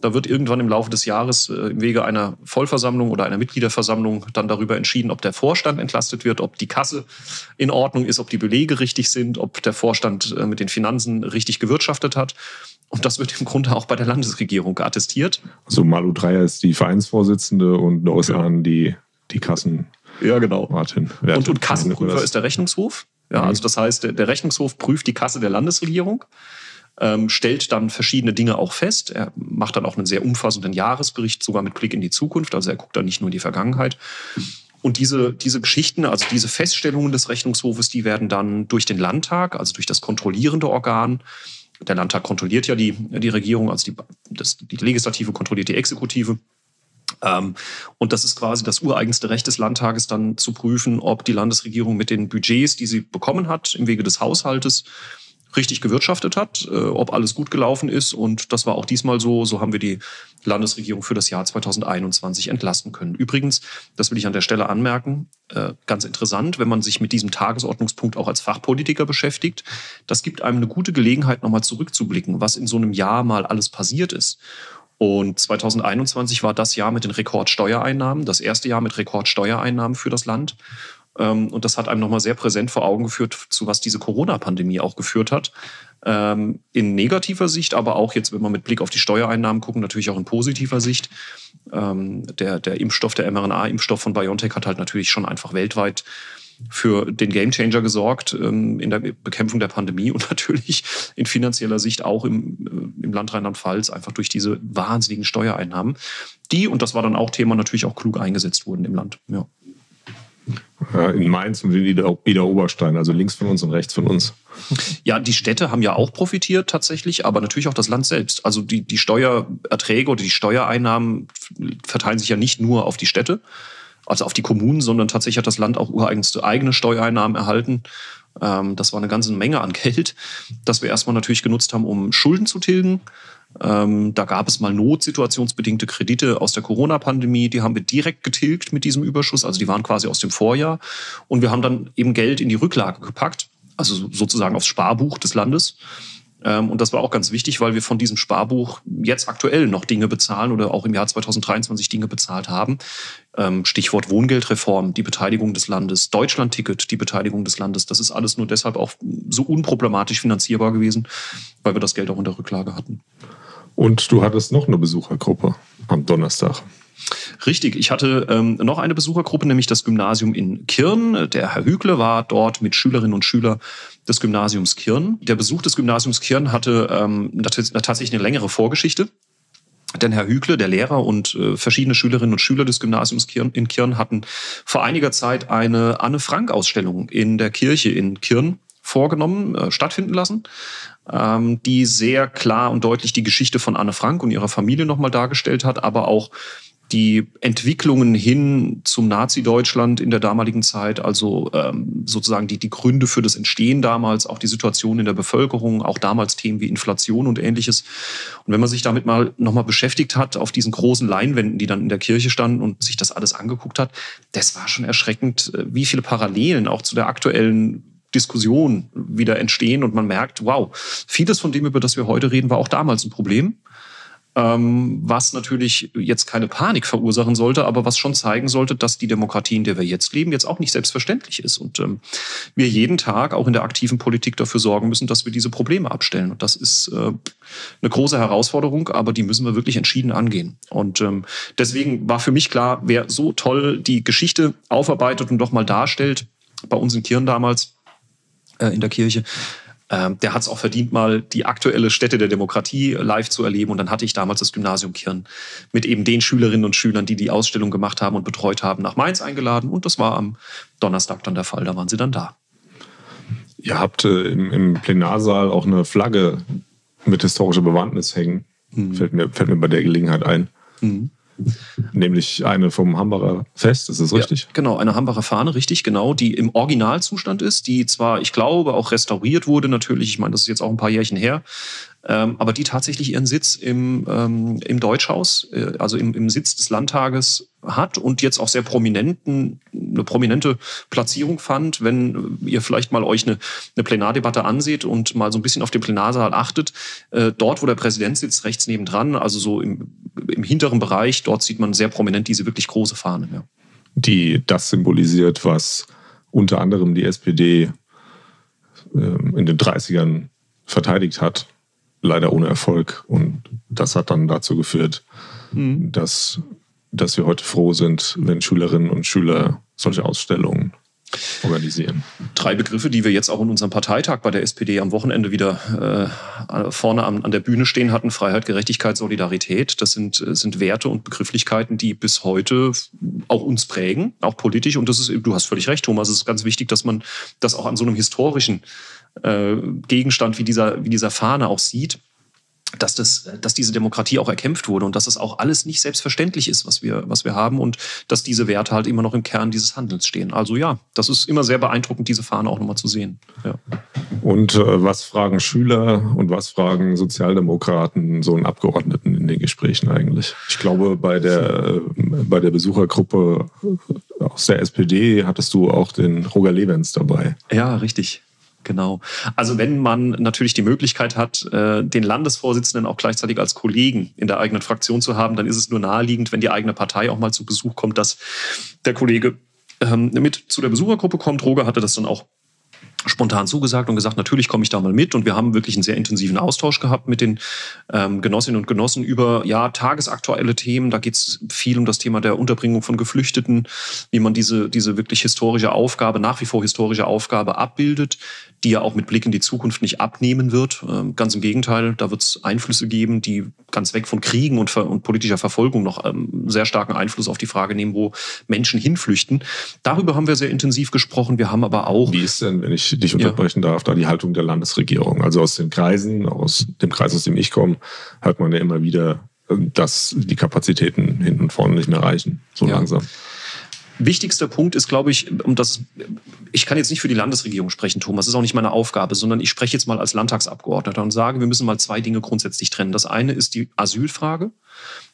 da wird irgendwann im Laufe des Jahres äh, im Wege einer Vollversammlung oder einer Mitgliederversammlung dann darüber entschieden, ob der Vorstand entlastet wird, ob die Kasse in Ordnung ist, ob die Belege richtig sind, ob der Vorstand äh, mit den Finanzen richtig gewirtschaftet hat. Und das wird im Grunde auch bei der Landesregierung attestiert. Also Malu Dreyer ist die Vereinsvorsitzende und Lois ja. die, die Kassen. Ja, genau. Martin. Und, und Kassenprüfer ist der Rechnungshof. Ja, mhm. also das heißt, der, Rechnungshof prüft die Kasse der Landesregierung. Ähm, stellt dann verschiedene Dinge auch fest. Er macht dann auch einen sehr umfassenden Jahresbericht, sogar mit Blick in die Zukunft. Also er guckt dann nicht nur in die Vergangenheit. Und diese, diese Geschichten, also diese Feststellungen des Rechnungshofes, die werden dann durch den Landtag, also durch das kontrollierende Organ, der Landtag kontrolliert ja die, die Regierung, also die, das, die Legislative kontrolliert die Exekutive, und das ist quasi das ureigenste Recht des Landtages, dann zu prüfen, ob die Landesregierung mit den Budgets, die sie bekommen hat, im Wege des Haushaltes, richtig gewirtschaftet hat, äh, ob alles gut gelaufen ist. Und das war auch diesmal so. So haben wir die Landesregierung für das Jahr 2021 entlasten können. Übrigens, das will ich an der Stelle anmerken, äh, ganz interessant, wenn man sich mit diesem Tagesordnungspunkt auch als Fachpolitiker beschäftigt. Das gibt einem eine gute Gelegenheit, nochmal zurückzublicken, was in so einem Jahr mal alles passiert ist. Und 2021 war das Jahr mit den Rekordsteuereinnahmen, das erste Jahr mit Rekordsteuereinnahmen für das Land. Ähm, und das hat einem nochmal sehr präsent vor Augen geführt, zu was diese Corona-Pandemie auch geführt hat. Ähm, in negativer Sicht, aber auch jetzt, wenn wir mit Blick auf die Steuereinnahmen gucken, natürlich auch in positiver Sicht. Ähm, der, der Impfstoff, der mRNA-Impfstoff von BioNTech hat halt natürlich schon einfach weltweit für den Gamechanger gesorgt in der Bekämpfung der Pandemie und natürlich in finanzieller Sicht auch im, äh, im Land Rheinland-Pfalz einfach durch diese wahnsinnigen Steuereinnahmen, die, und das war dann auch Thema, natürlich auch klug eingesetzt wurden im Land. Ja in Mainz und in Ida Oberstein, also links von uns und rechts von uns. Ja, die Städte haben ja auch profitiert tatsächlich, aber natürlich auch das Land selbst. Also die, die Steuererträge oder die Steuereinnahmen verteilen sich ja nicht nur auf die Städte, also auf die Kommunen, sondern tatsächlich hat das Land auch ureigenste eigene Steuereinnahmen erhalten. Ähm, das war eine ganze Menge an Geld, das wir erstmal natürlich genutzt haben, um Schulden zu tilgen. Ähm, da gab es mal notsituationsbedingte Kredite aus der Corona-Pandemie, die haben wir direkt getilgt mit diesem Überschuss, also die waren quasi aus dem Vorjahr. Und wir haben dann eben Geld in die Rücklage gepackt, also sozusagen aufs Sparbuch des Landes. Ähm, und das war auch ganz wichtig, weil wir von diesem Sparbuch jetzt aktuell noch Dinge bezahlen oder auch im Jahr 2023 Dinge bezahlt haben. Ähm, Stichwort Wohngeldreform, die Beteiligung des Landes, Deutschlandticket, die Beteiligung des Landes. Das ist alles nur deshalb auch so unproblematisch finanzierbar gewesen, weil wir das Geld auch in der Rücklage hatten. Und du hattest noch eine Besuchergruppe am Donnerstag. Richtig, ich hatte ähm, noch eine Besuchergruppe, nämlich das Gymnasium in Kirn. Der Herr Hügle war dort mit Schülerinnen und Schülern des Gymnasiums Kirn. Der Besuch des Gymnasiums Kirn hatte ähm, tatsächlich eine längere Vorgeschichte. Denn Herr Hügle, der Lehrer und äh, verschiedene Schülerinnen und Schüler des Gymnasiums Kirn, in Kirn hatten vor einiger Zeit eine Anne-Frank-Ausstellung in der Kirche in Kirn vorgenommen, äh, stattfinden lassen ähm, die sehr klar und deutlich die Geschichte von Anne Frank und ihrer Familie nochmal dargestellt hat, aber auch die Entwicklungen hin zum Nazi-Deutschland in der damaligen Zeit, also ähm, sozusagen die, die Gründe für das Entstehen damals, auch die Situation in der Bevölkerung, auch damals Themen wie Inflation und ähnliches. Und wenn man sich damit mal nochmal beschäftigt hat, auf diesen großen Leinwänden, die dann in der Kirche standen und sich das alles angeguckt hat, das war schon erschreckend, äh, wie viele Parallelen auch zu der aktuellen Diskussion wieder entstehen und man merkt, wow, vieles von dem, über das wir heute reden, war auch damals ein Problem. Ähm, was natürlich jetzt keine Panik verursachen sollte, aber was schon zeigen sollte, dass die Demokratie, in der wir jetzt leben, jetzt auch nicht selbstverständlich ist. Und ähm, wir jeden Tag auch in der aktiven Politik dafür sorgen müssen, dass wir diese Probleme abstellen. Und das ist äh, eine große Herausforderung, aber die müssen wir wirklich entschieden angehen. Und ähm, deswegen war für mich klar, wer so toll die Geschichte aufarbeitet und doch mal darstellt, bei uns in Kirn damals, äh, in der Kirche. Ähm, der hat es auch verdient, mal die aktuelle Stätte der Demokratie live zu erleben. Und dann hatte ich damals das Gymnasium Kirn mit eben den Schülerinnen und Schülern, die die Ausstellung gemacht haben und betreut haben, nach Mainz eingeladen. Und das war am Donnerstag dann der Fall. Da waren sie dann da. Ihr habt äh, im, im, Plenarsaal auch eine Flagge mit historischer Bewandtnis hängen. Mhm. Fällt, mir, fällt mir bei der Gelegenheit ein. Mhm. Nämlich eine vom Hambacher Fest, ist das richtig? Ja, genau, eine Hambacher Fahne, richtig, genau, die im Originalzustand ist, die zwar, ich glaube, auch restauriert wurde, natürlich, ich meine, das ist jetzt auch ein paar Jährchen her, ähm, aber die tatsächlich ihren Sitz im, ähm, im Deutschhaus, äh, also im, im Sitz des Landtages hat und jetzt auch sehr prominenten, eine prominente Platzierung fand. Wenn ihr vielleicht mal euch eine, eine Plenardebatte anseht und mal so ein bisschen auf den Plenarsaal achtet, äh, dort, wo der Präsident sitzt, rechts nebendran, also so im, im hinteren Bereich, dort sieht man sehr prominent diese wirklich große Fahne. Ja. Die das symbolisiert, was unter anderem die SPD äh, in den 30ern verteidigt hat leider ohne Erfolg. Und das hat dann dazu geführt, mhm. dass, dass wir heute froh sind, wenn Schülerinnen und Schüler solche Ausstellungen organisieren. Drei Begriffe, die wir jetzt auch in unserem Parteitag bei der SPD am Wochenende wieder äh, vorne an, an, der Bühne stehen hatten. Freiheit, Gerechtigkeit, Solidarität. Das sind, sind Werte und Begrifflichkeiten, die bis heute auch uns prägen, auch politisch. Und das ist, du hast völlig recht, Thomas, es ist ganz wichtig, dass man das auch an so einem historischen äh, Gegenstand wie dieser, wie dieser Fahne auch sieht. dass, das, dass diese Demokratie auch erkämpft wurde und dass das auch alles nicht selbstverständlich ist, was wir, was wir haben und dass diese Werte halt immer noch im Kern dieses Handels stehen. Also ja, das ist immer sehr beeindruckend, diese Fahne auch nochmal zu sehen. Ja. Und äh, was fragen Schüler und was fragen Sozialdemokraten so einen Abgeordneten in den Gesprächen eigentlich? Ich glaube, bei der, äh, bei der Besuchergruppe aus der SPD hattest du auch den Roger Levens dabei. Ja, richtig. Genau. Also wenn man natürlich die Möglichkeit hat, äh, den Landesvorsitzenden auch gleichzeitig als Kollegen in der eigenen Fraktion zu haben, dann ist es nur naheliegend, wenn die eigene Partei auch mal zu Besuch kommt, dass der Kollege ähm, mit zu der Besuchergruppe kommt. Roger hatte das dann auch spontan zugesagt und gesagt, natürlich komme ich da mal mit. Und wir haben wirklich einen sehr intensiven Austausch gehabt mit den ähm, Genossinnen und Genossen über ja tagesaktuelle Themen. Da geht es viel um das Thema der Unterbringung von Geflüchteten, wie man diese, diese wirklich historische Aufgabe, nach wie vor historische Aufgabe abbildet, die ja auch mit Blick in die Zukunft nicht abnehmen wird. Ähm, ganz im Gegenteil, da wird es Einflüsse geben, die ganz weg von Kriegen und, und politischer Verfolgung noch ähm, sehr starken Einfluss auf die Frage nehmen, wo Menschen hinflüchten. Darüber haben wir sehr intensiv gesprochen. Wir haben aber auch. Wie ist denn, wenn ich dich unterbrechen ja. darf, da die Haltung der Landesregierung? Also aus den Kreisen, aus dem Kreis, aus dem ich komme, hört man ja immer wieder, äh, dass die Kapazitäten hinten und vorne nicht mehr reichen, so ja. langsam. Wichtigster Punkt ist, glaube ich, um das, ich kann jetzt nicht für die Landesregierung sprechen, Thomas, das ist auch nicht meine Aufgabe, sondern ich spreche jetzt mal als Landtagsabgeordneter und sage, wir müssen mal zwei Dinge grundsätzlich trennen. Das eine ist die Asylfrage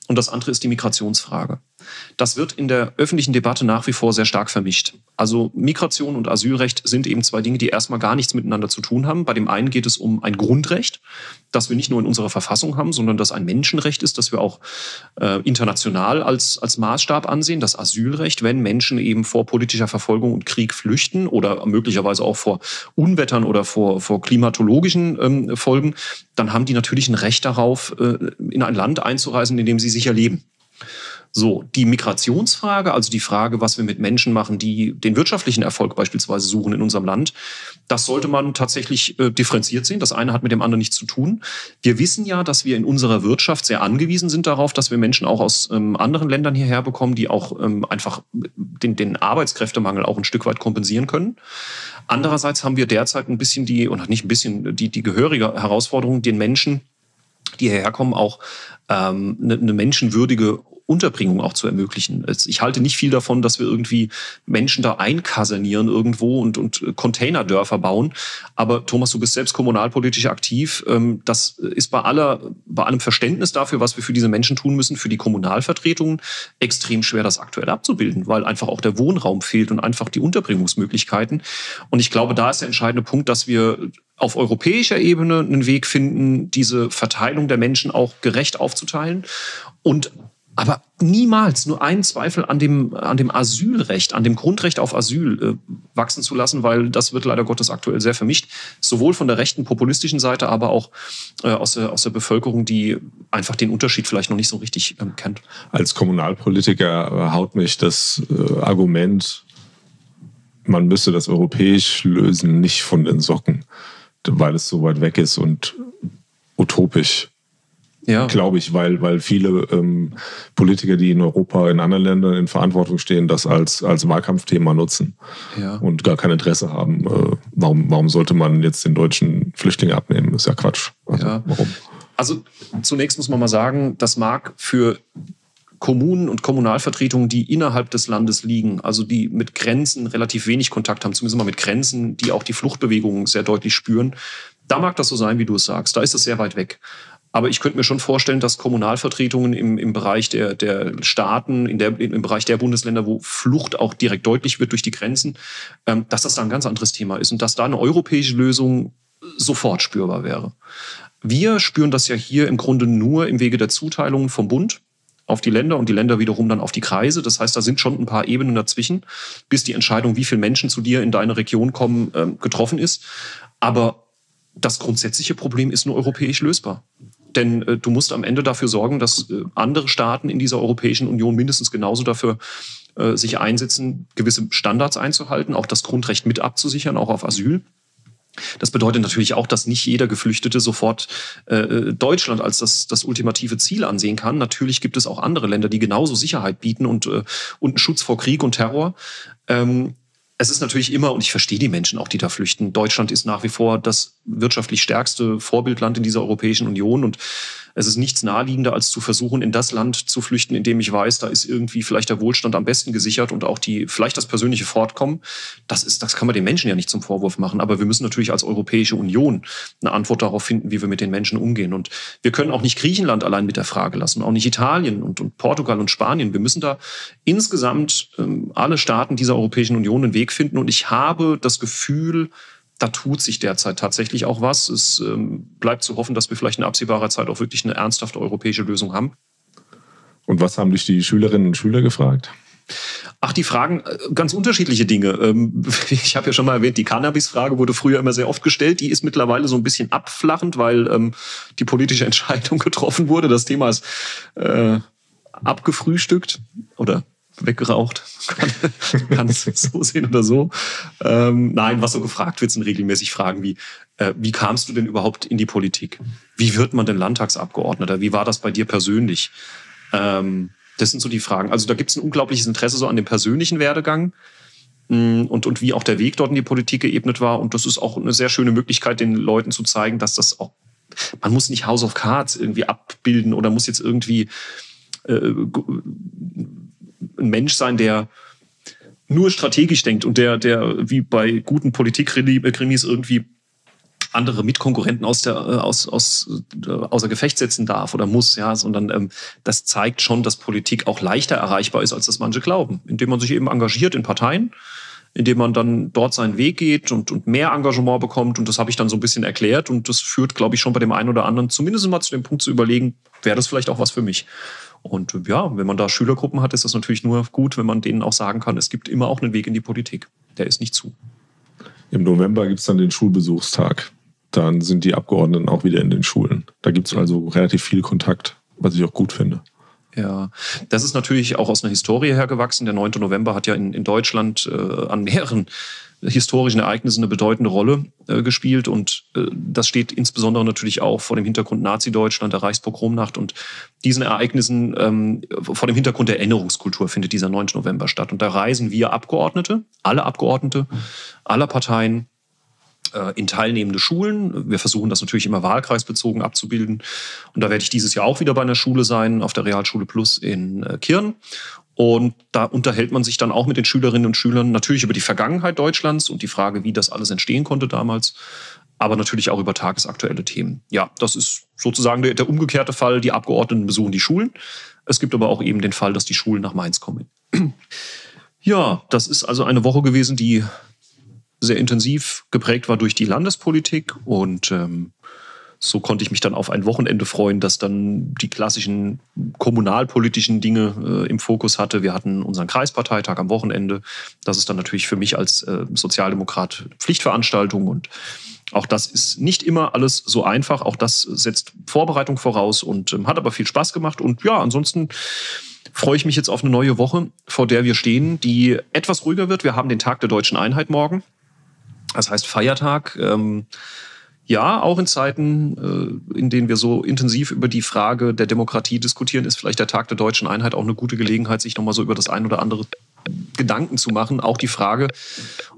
und das andere ist die Migrationsfrage. Das wird in der öffentlichen Debatte nach wie vor sehr stark vermischt. Also Migration und Asylrecht sind eben zwei Dinge, die erstmal gar nichts miteinander zu tun haben. Bei dem einen geht es um ein Grundrecht, das wir nicht nur in unserer Verfassung haben, sondern das ein Menschenrecht ist, das wir auch äh, international als, als Maßstab ansehen, das Asylrecht, wenn Menschen eben vor politischer Verfolgung und Krieg flüchten oder möglicherweise auch vor Unwettern oder vor, vor klimatologischen ähm, Folgen, dann haben die natürlich ein Recht darauf, äh, in ein Land einzureisen, in dem sie sicher leben. So, die Migrationsfrage, also die Frage, was wir mit Menschen machen, die den wirtschaftlichen Erfolg beispielsweise suchen in unserem Land, das sollte man tatsächlich äh, differenziert sehen. Das eine hat mit dem anderen nichts zu tun. Wir wissen ja, dass wir in unserer Wirtschaft sehr angewiesen sind darauf, dass wir Menschen auch aus ähm, anderen Ländern hierher bekommen, die auch ähm, einfach den, den Arbeitskräftemangel auch ein Stück weit kompensieren können. Andererseits haben wir derzeit ein bisschen die, oder nicht ein bisschen, die, die gehörige Herausforderung, den Menschen, die hierher kommen, auch ähm, eine, eine menschenwürdige Unterbringung auch zu ermöglichen. Ich halte nicht viel davon, dass wir irgendwie Menschen da einkasernieren irgendwo und, und Containerdörfer bauen. Aber Thomas, du bist selbst kommunalpolitisch aktiv. Ähm, das ist bei aller, bei allem Verständnis dafür, was wir für diese Menschen tun müssen, für die Kommunalvertretungen extrem schwer, das aktuell abzubilden, weil einfach auch der Wohnraum fehlt und einfach die Unterbringungsmöglichkeiten. Und ich glaube, da ist der entscheidende Punkt, dass wir auf europäischer Ebene einen Weg finden, diese Verteilung der Menschen auch gerecht aufzuteilen und aber niemals nur einen Zweifel an dem, an dem Asylrecht, an dem Grundrecht auf Asyl äh, wachsen zu lassen, weil das wird leider Gottes aktuell sehr vermischt. Sowohl von der rechten populistischen Seite, aber auch äh, aus, der, aus der Bevölkerung, die einfach den Unterschied vielleicht noch nicht so richtig ähm, kennt. Als Kommunalpolitiker haut mich das äh, Argument, man müsse das europäisch lösen, nicht von den Socken, weil es so weit weg ist und utopisch ja. Glaube ich, weil, weil viele ähm, Politiker, die in Europa, in anderen Ländern in Verantwortung stehen, das als, als Wahlkampfthema nutzen ja. und gar kein Interesse haben. Äh, warum, warum sollte man jetzt den deutschen Flüchtlinge abnehmen? Ist ja Quatsch. Also, ja. Warum? Also zunächst muss man mal sagen, das mag für Kommunen und Kommunalvertretungen, die innerhalb des Landes liegen, also die mit Grenzen relativ wenig Kontakt haben, zumindest mal mit Grenzen, die auch die Fluchtbewegungen sehr deutlich spüren, da mag das so sein, wie du es sagst. Da ist es sehr weit weg. Aber ich könnte mir schon vorstellen, dass Kommunalvertretungen im, im Bereich der, der Staaten, in der, im Bereich der Bundesländer, wo Flucht auch direkt deutlich wird durch die Grenzen, ähm, dass das da ein ganz anderes Thema ist und dass da eine europäische Lösung sofort spürbar wäre. Wir spüren das ja hier im Grunde nur im Wege der Zuteilung vom Bund auf die Länder und die Länder wiederum dann auf die Kreise. Das heißt, da sind schon ein paar Ebenen dazwischen, bis die Entscheidung, wie viele Menschen zu dir in deine Region kommen, ähm, getroffen ist. Aber das grundsätzliche Problem ist nur europäisch lösbar. Denn äh, du musst am Ende dafür sorgen, dass äh, andere Staaten in dieser Europäischen Union mindestens genauso dafür äh, sich einsetzen, gewisse Standards einzuhalten, auch das Grundrecht mit abzusichern, auch auf Asyl. Das bedeutet natürlich auch, dass nicht jeder Geflüchtete sofort äh, Deutschland als das, das ultimative Ziel ansehen kann. Natürlich gibt es auch andere Länder, die genauso Sicherheit bieten und, äh, und Schutz vor Krieg und Terror. Ähm, es ist natürlich immer, und ich verstehe die Menschen auch, die da flüchten. Deutschland ist nach wie vor das wirtschaftlich stärkste Vorbildland in dieser Europäischen Union und es ist nichts naheliegender, als zu versuchen, in das Land zu flüchten, in dem ich weiß, da ist irgendwie vielleicht der Wohlstand am besten gesichert und auch die, vielleicht das persönliche Fortkommen. Das ist, das kann man den Menschen ja nicht zum Vorwurf machen. Aber wir müssen natürlich als Europäische Union eine Antwort darauf finden, wie wir mit den Menschen umgehen. Und wir können auch nicht Griechenland allein mit der Frage lassen, auch nicht Italien und, und Portugal und Spanien. Wir müssen da insgesamt ähm, alle Staaten dieser Europäischen Union einen Weg finden. Und ich habe das Gefühl, da tut sich derzeit tatsächlich auch was. Es ähm, bleibt zu hoffen, dass wir vielleicht in absehbarer Zeit auch wirklich eine ernsthafte europäische Lösung haben. Und was haben dich die Schülerinnen und Schüler gefragt? Ach, die fragen äh, ganz unterschiedliche Dinge. Ähm, ich habe ja schon mal erwähnt, die Cannabis-Frage wurde früher immer sehr oft gestellt. Die ist mittlerweile so ein bisschen abflachend, weil ähm, die politische Entscheidung getroffen wurde. Das Thema ist äh, abgefrühstückt oder weggeraucht. Kann es so sehen oder so. Ähm, nein, was so gefragt wird, sind regelmäßig Fragen wie, äh, wie kamst du denn überhaupt in die Politik? Wie wird man denn Landtagsabgeordneter? Wie war das bei dir persönlich? Ähm, das sind so die Fragen. Also da gibt es ein unglaubliches Interesse so an dem persönlichen Werdegang mm, und, und wie auch der Weg dort in die Politik geebnet war. Und das ist auch eine sehr schöne Möglichkeit, den Leuten zu zeigen, dass das auch, man muss nicht House of Cards irgendwie abbilden oder muss jetzt irgendwie äh, ein Mensch sein, der nur strategisch denkt und der, der wie bei guten Politikkrimis irgendwie andere Mitkonkurrenten aus der äh, aus, aus äh, außer Gefecht setzen darf oder muss, ja, sondern ähm, das zeigt schon, dass Politik auch leichter erreichbar ist, als das manche glauben, indem man sich eben engagiert in Parteien, indem man dann dort seinen Weg geht und, und mehr Engagement bekommt. Und das habe ich dann so ein bisschen erklärt. Und das führt, glaube ich, schon bei dem einen oder anderen zumindest mal zu dem Punkt zu überlegen, wäre das vielleicht auch was für mich. Und ja, wenn man da Schülergruppen hat, ist das natürlich nur gut, wenn man denen auch sagen kann, es gibt immer auch einen Weg in die Politik. Der ist nicht zu. Im November gibt es dann den Schulbesuchstag. Dann sind die Abgeordneten auch wieder in den Schulen. Da gibt es also relativ viel Kontakt, was ich auch gut finde. Ja, das ist natürlich auch aus einer Historie hergewachsen. Der 9. November hat ja in, in Deutschland äh, an mehreren historischen Ereignissen eine bedeutende Rolle äh, gespielt. Und äh, das steht insbesondere natürlich auch vor dem Hintergrund Nazi-Deutschland, der Reichspogromnacht. Und diesen Ereignissen ähm, vor dem Hintergrund der Erinnerungskultur findet dieser 9. November statt. Und da reisen wir Abgeordnete, alle Abgeordnete aller Parteien, in teilnehmende Schulen. Wir versuchen das natürlich immer wahlkreisbezogen abzubilden. Und da werde ich dieses Jahr auch wieder bei einer Schule sein, auf der Realschule Plus in äh, Kirn. Und da unterhält man sich dann auch mit den Schülerinnen und Schülern natürlich über die Vergangenheit Deutschlands und die Frage, wie das alles entstehen konnte damals, aber natürlich auch über tagesaktuelle Themen. Ja, das ist sozusagen der, der umgekehrte Fall. Die Abgeordneten besuchen die Schulen. Es gibt aber auch eben den Fall, dass die Schulen nach Mainz kommen. Ja, das ist also eine Woche gewesen, die sehr intensiv geprägt war durch die Landespolitik und ähm, so konnte ich mich dann auf ein Wochenende freuen, das dann die klassischen kommunalpolitischen Dinge äh, im Fokus hatte. Wir hatten unseren Kreisparteitag am Wochenende. Das ist dann natürlich für mich als äh, Sozialdemokrat Pflichtveranstaltung und auch das ist nicht immer alles so einfach. Auch das setzt Vorbereitung voraus und ähm, hat aber viel Spaß gemacht. Und ja, ansonsten freue ich mich jetzt auf eine neue Woche, vor der wir stehen, die etwas ruhiger wird. Wir haben den Tag der deutschen Einheit morgen. Das heißt Feiertag. Ähm, ja, auch in Zeiten, äh, in denen wir so intensiv über die Frage der Demokratie diskutieren, ist vielleicht der Tag der deutschen Einheit auch eine gute Gelegenheit, sich nochmal so über das ein oder andere Gedanken zu machen. Auch die Frage,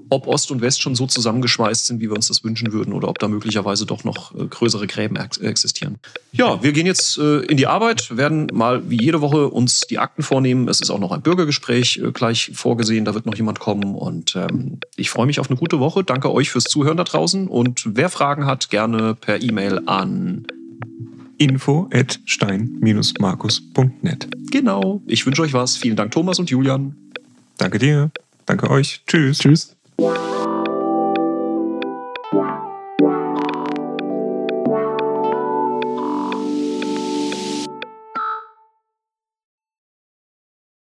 ob Ost und West schon so zusammengeschweißt sind, wie wir uns das wünschen würden, oder ob da möglicherweise doch noch äh, größere Gräben existieren. Ja, wir gehen jetzt äh, in die Arbeit, werden mal wie jede Woche uns die Akten vornehmen. Es ist auch noch ein Bürgergespräch äh, gleich vorgesehen, da wird noch jemand kommen. Und ähm, ich freue mich auf eine gute Woche. Danke euch fürs Zuhören da draußen. Und wer Fragen hat, gerne per E-Mail an info at stein-markus.net. Genau. Ich wünsche euch was. Vielen Dank, Thomas und Julian. Danke dir. Danke euch. Tschüss. Tschüss.